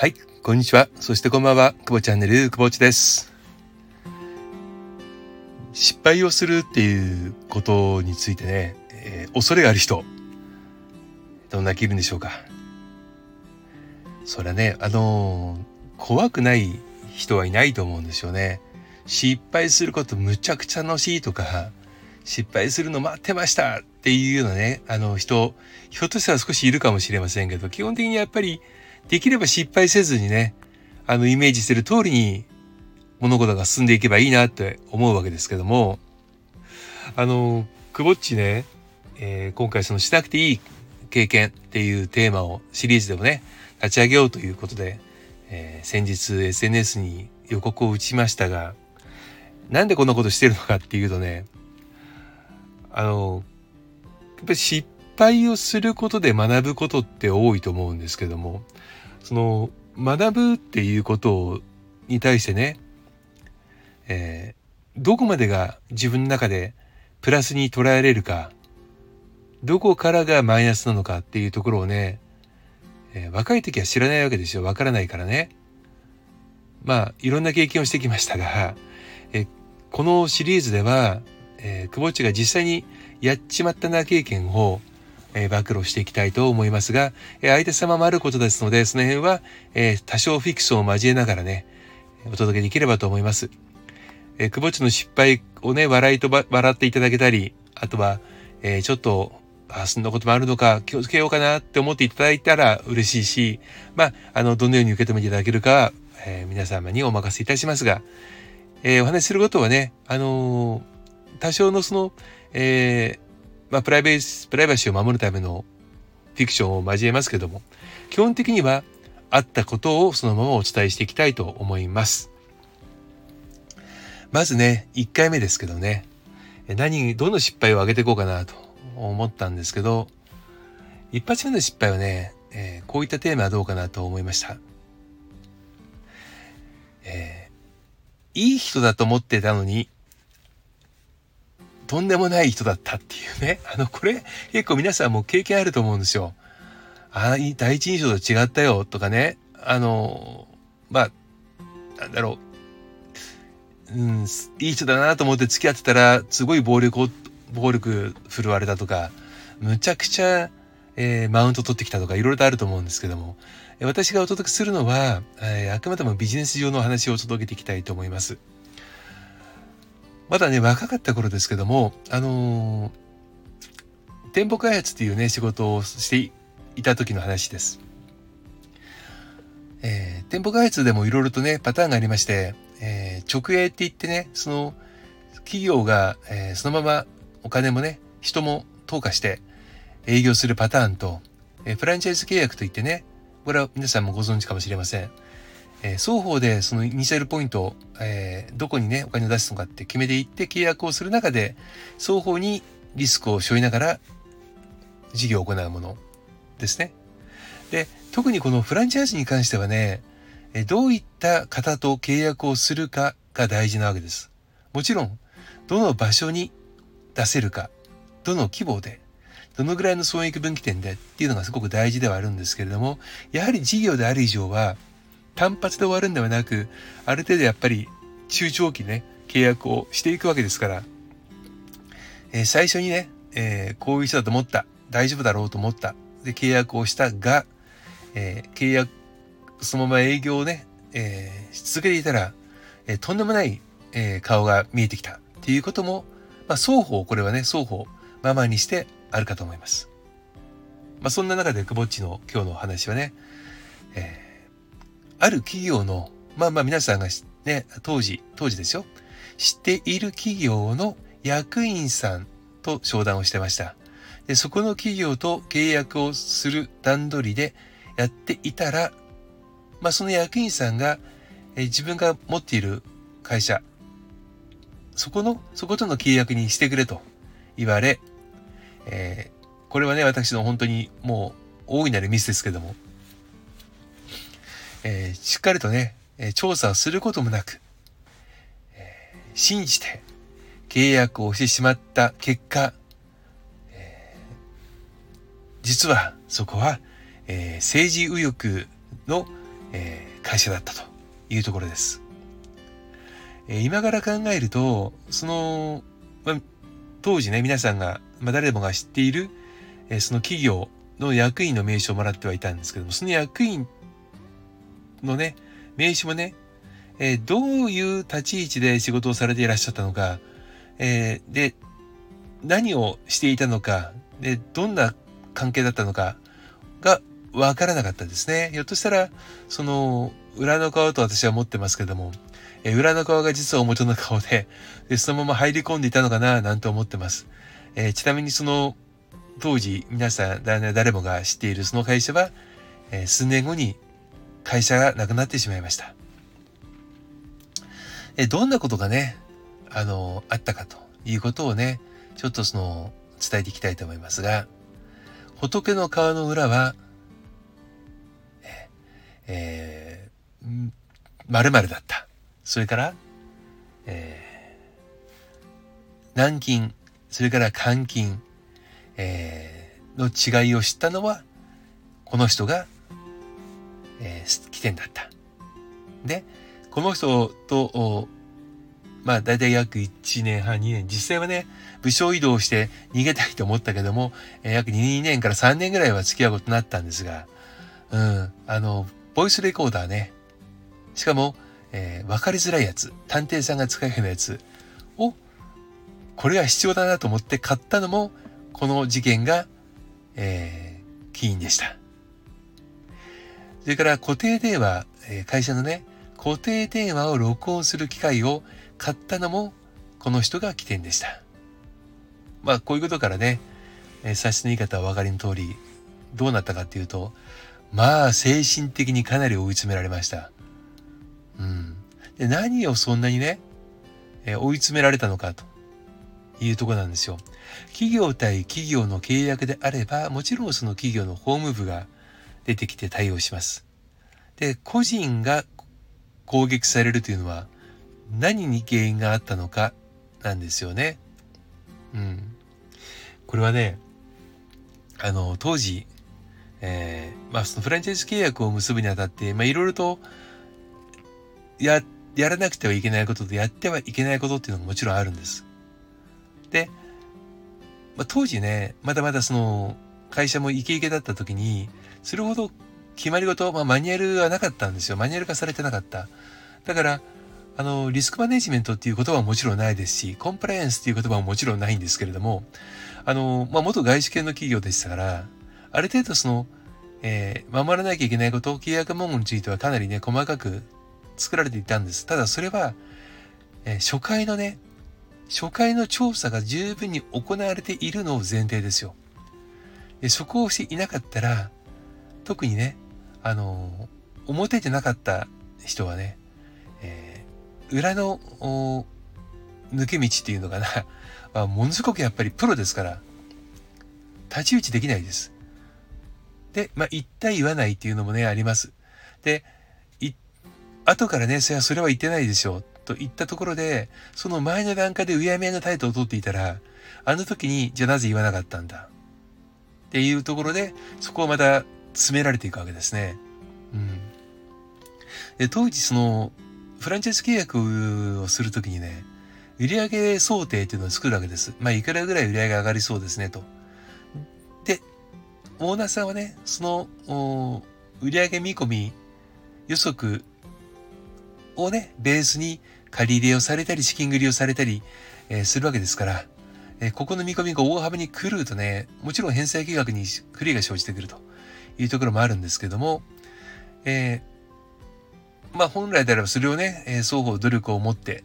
はい、こんにちは。そしてこんばんは。久保チャンネル、久保ちです。失敗をするっていうことについてね、えー、恐れがある人、どんな気分でしょうか。それはね、あのー、怖くない人はいないと思うんですよね。失敗することむちゃくちゃ楽しいとか、失敗するの待ってましたっていうようなね、あの人、ひょっとしたら少しいるかもしれませんけど、基本的にやっぱりできれば失敗せずにね、あのイメージする通りに物事が進んでいけばいいなって思うわけですけども、あの、くぼっちね、えー、今回そのしなくていい経験っていうテーマをシリーズでもね、立ち上げようということで、えー、先日 SNS に予告を打ちましたが、なんでこんなことしてるのかっていうとね、あの、やっぱり失敗をすることで学ぶことって多いと思うんですけども、その学ぶっていうことに対してね、えー、どこまでが自分の中でプラスに捉えられるか、どこからがマイナスなのかっていうところをね、えー、若い時は知らないわけですよ。わからないからね。まあ、いろんな経験をしてきましたが、えー、このシリーズでは、えー、久保地が実際にやっちまったな経験をえー、暴露していきたいと思いますが、え、相手様もあることですので、その辺は、え、多少フィクションを交えながらね、お届けできればと思います。えー、久保地の失敗をね、笑いとば、笑っていただけたり、あとは、えー、ちょっと、あ、そんなこともあるのか、気をつけようかなって思っていただいたら嬉しいし、まあ、あの、どのように受け止めていただけるかは、えー、皆様にお任せいたしますが、えー、お話しすることはね、あのー、多少のその、えー、まあ、プライベープライバシーを守るためのフィクションを交えますけども、基本的にはあったことをそのままお伝えしていきたいと思います。まずね、1回目ですけどね、何、どの失敗を挙げていこうかなと思ったんですけど、一発目の失敗はね、えー、こういったテーマはどうかなと思いました。えー、いい人だと思ってたのに、とんでもない人だったっていうね。あの、これ結構皆さんも経験あると思うんですよ。ああ、第一印象と違ったよとかね。あの、まあ、なんだろう。うん、いい人だなと思って付き合ってたら、すごい暴力を、暴力振るわれたとか、むちゃくちゃ、えー、マウント取ってきたとか、いろいろとあると思うんですけども、私がお届けするのは、えー、あくまでもビジネス上の話を届けていきたいと思います。まだね、若かった頃ですけども、あのー、店舗開発っていうね、仕事をしていた時の話です。えー、店舗開発でもいろいろとね、パターンがありまして、えー、直営って言ってね、その企業が、えー、そのままお金もね、人も投下して営業するパターンと、えー、フランチャイズ契約といってね、これは皆さんもご存知かもしれません。えー、双方でそのイニシャルポイントを、えー、どこにね、お金を出すのかって決めていって契約をする中で、双方にリスクを背負いながら事業を行うものですね。で、特にこのフランチャイズに関してはね、えどういった方と契約をするかが大事なわけです。もちろん、どの場所に出せるか、どの規模で、どのぐらいの損益分岐点でっていうのがすごく大事ではあるんですけれども、やはり事業である以上は、単発で終わるんではなく、ある程度やっぱり中長期ね、契約をしていくわけですから、えー、最初にね、えー、こういう人だと思った。大丈夫だろうと思った。で、契約をしたが、えー、契約、そのまま営業をね、えー、し続けていたら、えー、とんでもない、えー、顔が見えてきたっていうことも、まあ、双方、これはね、双方、ままにしてあるかと思います。まあ、そんな中で、くぼっちの今日のお話はね、えーある企業の、まあまあ皆さんがね、当時、当時ですよ。知っている企業の役員さんと商談をしてました。で、そこの企業と契約をする段取りでやっていたら、まあその役員さんが、え自分が持っている会社、そこの、そことの契約にしてくれと言われ、えー、これはね、私の本当にもう大いなるミスですけども、えー、しっかりとね、調査をすることもなく、えー、信じて契約をしてしまった結果、えー、実はそこは、え政治右翼の、え、会社だったというところです。え、今から考えると、その、まあ、当時ね、皆さんが、まあ、誰もが知っている、え、その企業の役員の名刺をもらってはいたんですけども、その役員のね、名刺もね、えー、どういう立ち位置で仕事をされていらっしゃったのか、えー、で、何をしていたのか、で、どんな関係だったのかがわからなかったですね。ひょっとしたら、その、裏の顔と私は思ってますけども、え裏の顔が実は表の顔でで、そのまま入り込んでいたのかな、なんて思ってます。えー、ちなみにその、当時、皆さん、誰もが知っているその会社は、えー、数年後に会社がなくなってしまいました。えどんなことがね、あの、あったかということをね、ちょっとその、伝えていきたいと思いますが、仏の顔の裏は、えー、〇〇だった。それから、えー、軟禁、それから監禁、えー、の違いを知ったのは、この人が、えー、起点だった。で、この人と、まあ大体約1年半、2年、実際はね、部署移動して逃げたいと思ったけども、え、約2年から3年ぐらいは付き合うことになったんですが、うん、あの、ボイスレコーダーね、しかも、えー、分かりづらいやつ、探偵さんが使うようなやつを、これは必要だなと思って買ったのも、この事件が、えー、起因でした。それから固定電話、え、会社のね、固定電話を録音する機械を買ったのもこの人が起点でした。まあこういうことからね、えー、最初の言い方はお分かりの通り、どうなったかっていうと、まあ精神的にかなり追い詰められました。うん。で何をそんなにね、えー、追い詰められたのかというとこなんですよ。企業対企業の契約であれば、もちろんその企業の法務部が出てきて対応します。で、個人が攻撃されるというのは何に原因があったのかなんですよね。うん。これはね、あの、当時、えー、まあそのフランチャイズ契約を結ぶにあたって、まあいろいろと、や、やらなくてはいけないこととやってはいけないことっていうのがもちろんあるんです。で、まあ当時ね、まだまだその、会社もイケイケだった時に、それほど決まり事、まあ、マニュアルはなかったんですよ。マニュアル化されてなかった。だから、あの、リスクマネジメントっていう言葉はもちろんないですし、コンプライアンスっていう言葉ももちろんないんですけれども、あの、まあ、元外資系の企業でしたから、ある程度その、えー、守らなきゃいけないこと、契約文言についてはかなりね、細かく作られていたんです。ただそれは、えー、初回のね、初回の調査が十分に行われているのを前提ですよ。でそこをしていなかったら、特にね、あの、表でなかった人はね、えー、裏の抜け道っていうのかな、まあ、ものすごくやっぱりプロですから、太刀打ちできないです。で、まあ、言った言わないっていうのもね、あります。で、い、後からね、それはそれは言ってないでしょう、と言ったところで、その前の段階でうやむやの態度をとっていたら、あの時に、じゃあなぜ言わなかったんだっていうところで、そこをまた詰められていくわけですね。うん。で、当時その、フランチャイズ契約をするときにね、売上想定っていうのを作るわけです。まあ、いくらぐらい売上上がりそうですね、と。で、オーナーさんはね、その、売上見込み予測をね、ベースに借り入れをされたり、資金繰りをされたり、えー、するわけですから、えー、ここの見込みが大幅に狂うとね、もちろん返済計画に不利が生じてくると。いうところもあるんですけども、えー、まあ本来であればそれをね、え双方努力を持って、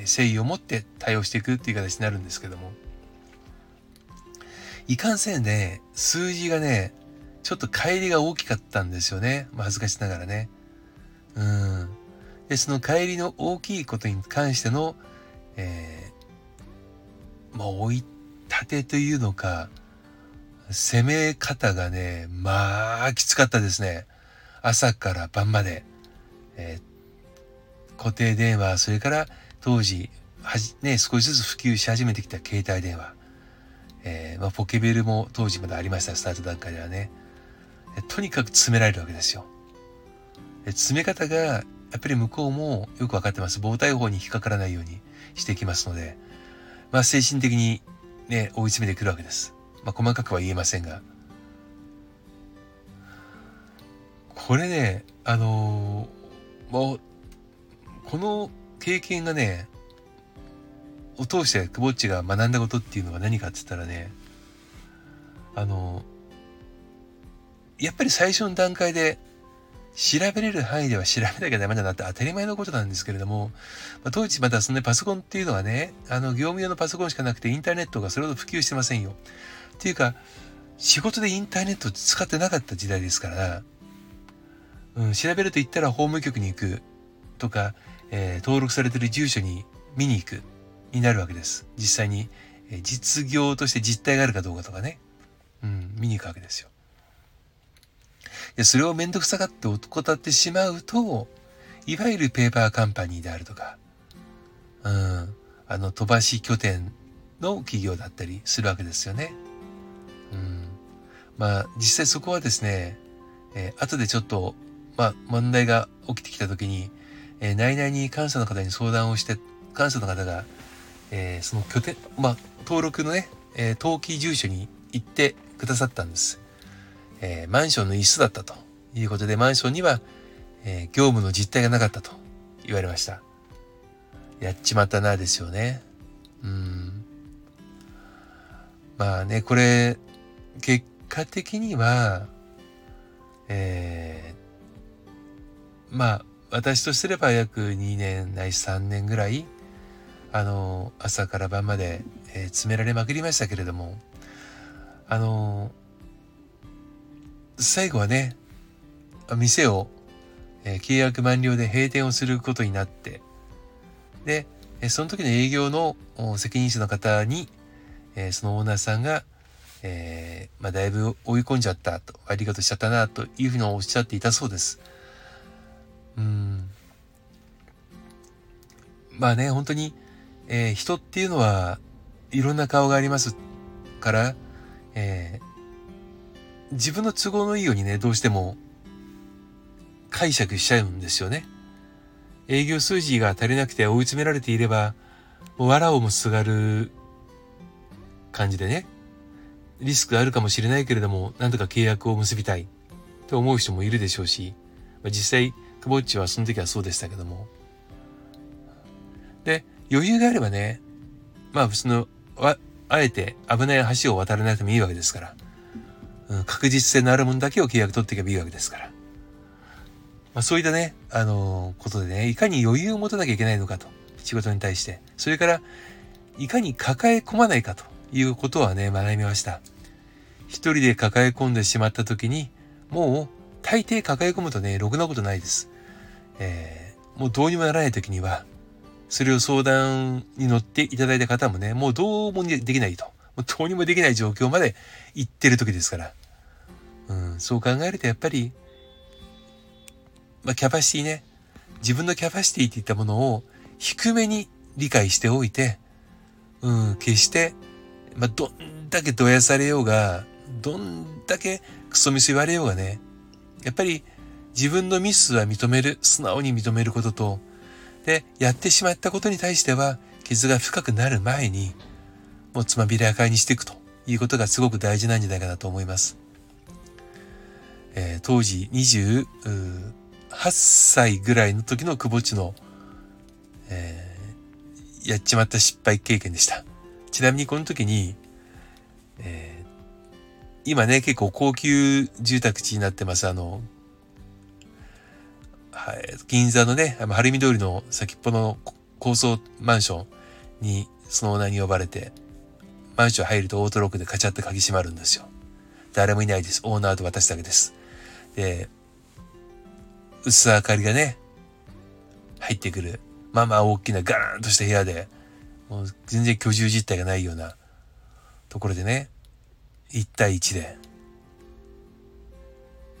誠意を持って対応していくっていう形になるんですけども、いかんせんね、数字がね、ちょっと乖離が大きかったんですよね。まあ、恥ずかしながらね。うん。で、その乖離の大きいことに関しての、えー、まあ、追い立てというのか、攻め方がね、まあ、きつかったですね。朝から晩まで。えー、固定電話、それから当時、はじ、ね、少しずつ普及し始めてきた携帯電話。えー、まあ、ポケベルも当時までありました、スタート段階ではね。とにかく詰められるわけですよ。詰め方がやっぱり向こうもよくわかってます。防体法に引っかからないようにしていきますので、まあ精神的にね、追い詰めてくるわけです。まあ細かくは言えませんが。これね、あのー、もう、この経験がね、を通してクボッチが学んだことっていうのは何かって言ったらね、あの、やっぱり最初の段階で調べれる範囲では調べなきゃダメだなって当たり前のことなんですけれども、まあ、当時まだその、パソコンっていうのはね、あの、業務用のパソコンしかなくてインターネットがそれほど普及してませんよ。っていうか、仕事でインターネット使ってなかった時代ですから、うん、調べると言ったら法務局に行くとか、えー、登録されてる住所に見に行くになるわけです。実際に、えー、実業として実態があるかどうかとかね、うん、見に行くわけですよ。で、それをめんどくさがって怠ってしまうと、いわゆるペーパーカンパニーであるとか、うん、あの、飛ばし拠点の企業だったりするわけですよね。うん。まあ、実際そこはですね、えー、後でちょっとまあ、問題が起きてきた時に、えー、内々に監査の方に相談をして、監査の方が、えー、その拠点、まあ、登録のね、えー、登記住所に行ってくださったんです。えー、マンションの一室だったということで、マンションには、え、業務の実態がなかったと言われました。やっちまったな、ですよね。うん。まあね、これ、結果的には、えまあ、私とすれば約2年ないし3年ぐらい、あの、朝から晩まで、えー、詰められまくりましたけれども、あの、最後はね、店を、えー、契約満了で閉店をすることになって、で、その時の営業の責任者の方に、え、そのオーナーさんが、えー、まあ、だいぶ追い込んじゃったと、悪いことしちゃったな、というふうにおっしゃっていたそうです。うん。まあね、本当に、えー、人っていうのはいろんな顔がありますから、えー、自分の都合のいいようにね、どうしても解釈しちゃうんですよね。営業数字が足りなくて追い詰められていれば、もう藁をもすがる感じでね、リスクあるかもしれないけれども、なんとか契約を結びたいと思う人もいるでしょうし、まあ、実際クボッチはその時はそうでしたけども。で、余裕があればね、まあ、その、ああえて危ない橋を渡らなくてもいいわけですから、うん、確実性のあるものだけを契約取っていけばいいわけですから。まあ、そういったね、あのー、ことでね、いかに余裕を持たなきゃいけないのかと、仕事に対して。それから、いかに抱え込まないかということはね、学びました。一人で抱え込んでしまった時に、もう大抵抱え込むとね、ろくなことないです。えー、もうどうにもならない時には、それを相談に乗っていただいた方もね、もうどうもできないと。もうどうにもできない状況まで行ってる時ですから。うん、そう考えるとやっぱり、まあ、キャパシティね、自分のキャパシティっていったものを低めに理解しておいて、うん、決して、まあ、どんだけどやされようが、どんだけクソミス言われようがね、やっぱり自分のミスは認める、素直に認めることと、で、やってしまったことに対しては、傷が深くなる前に、もうつまびらかにしていくということがすごく大事なんじゃないかなと思います。えー、当時28歳ぐらいの時の久保地の、えー、やっちまった失敗経験でした。ちなみにこの時に、えー、今ね、結構高級住宅地になってます、あの、はい、銀座のね、晴海通りの先っぽの高層マンションにそのオーナーに呼ばれて、マンション入るとオートロックでカチャって鍵閉まるんですよ。誰もいないです。オーナーと私だけです。で、薄明かりがね、入ってくる。まあまあ大きなガーンとした部屋で、もう全然居住実態がないようなところでね、1対1で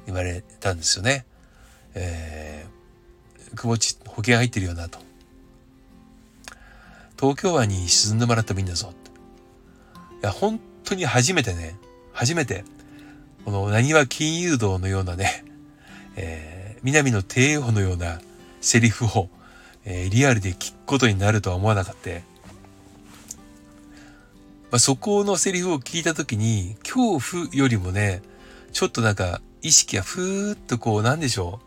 言われたんですよね。えー久保地保険入ってるよなと。東京湾に沈んでもらってもいいんだぞ。いや、本当に初めてね、初めて、この何は金融道のようなね、えー、南の帝王のようなセリフを、えー、リアルで聞くことになるとは思わなかった。まあ、そこのセリフを聞いた時に、恐怖よりもね、ちょっとなんか意識がふーっとこう、なんでしょ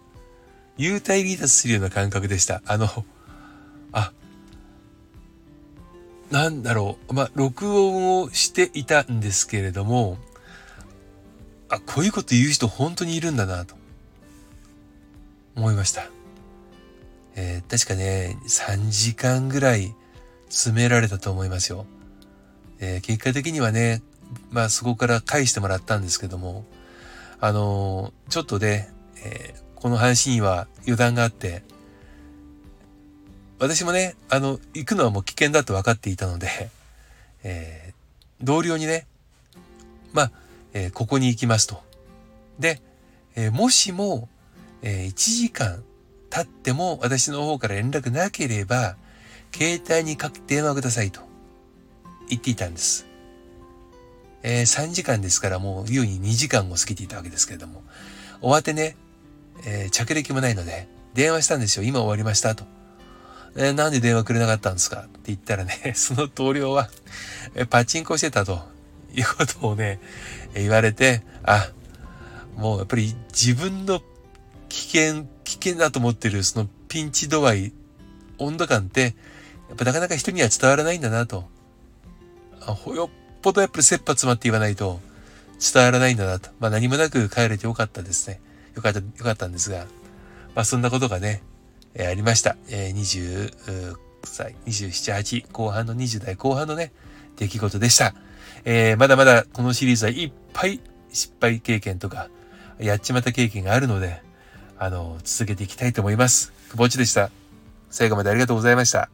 う。幽体離脱するような感覚でした。あの、あ、なんだろう。まあ、録音をしていたんですけれども、あ、こういうこと言う人本当にいるんだなと思いました。えー、確かね、3時間ぐらい詰められたと思いますよ。えー、結果的にはね、まあそこから返してもらったんですけども、あのー、ちょっとね、えー、この話には余談があって、私もね、あの、行くのはもう危険だと分かっていたので、え、同僚にね、まあ、え、ここに行きますと。で、え、もしも、え、1時間経っても私の方から連絡なければ、携帯にかけ電話くださいと言っていたんです。えー、3時間ですからもう優に2時間を過ぎていたわけですけれども、終わってね、えー、着歴もないので、電話したんですよ。今終わりましたと。えー、なんで電話くれなかったんですかって言ったらね、その同僚は、えパチンコしてたということをね、言われて、あ、もうやっぱり自分の危険、危険だと思ってるそのピンチ度合い、温度感って、やっぱなかなか人には伝わらないんだなと。あよっぽどやっぱり切羽詰まって言わないと伝わらないんだなと。まあ何もなく帰れてよかったですね。よかった、よかったんですが、まあそんなことがね、えー、ありました。えー、20歳、27、8、後半の20代後半のね、出来事でした。えー、まだまだこのシリーズはいっぱい失敗経験とか、やっちまった経験があるので、あの、続けていきたいと思います。くぼちでした。最後までありがとうございました。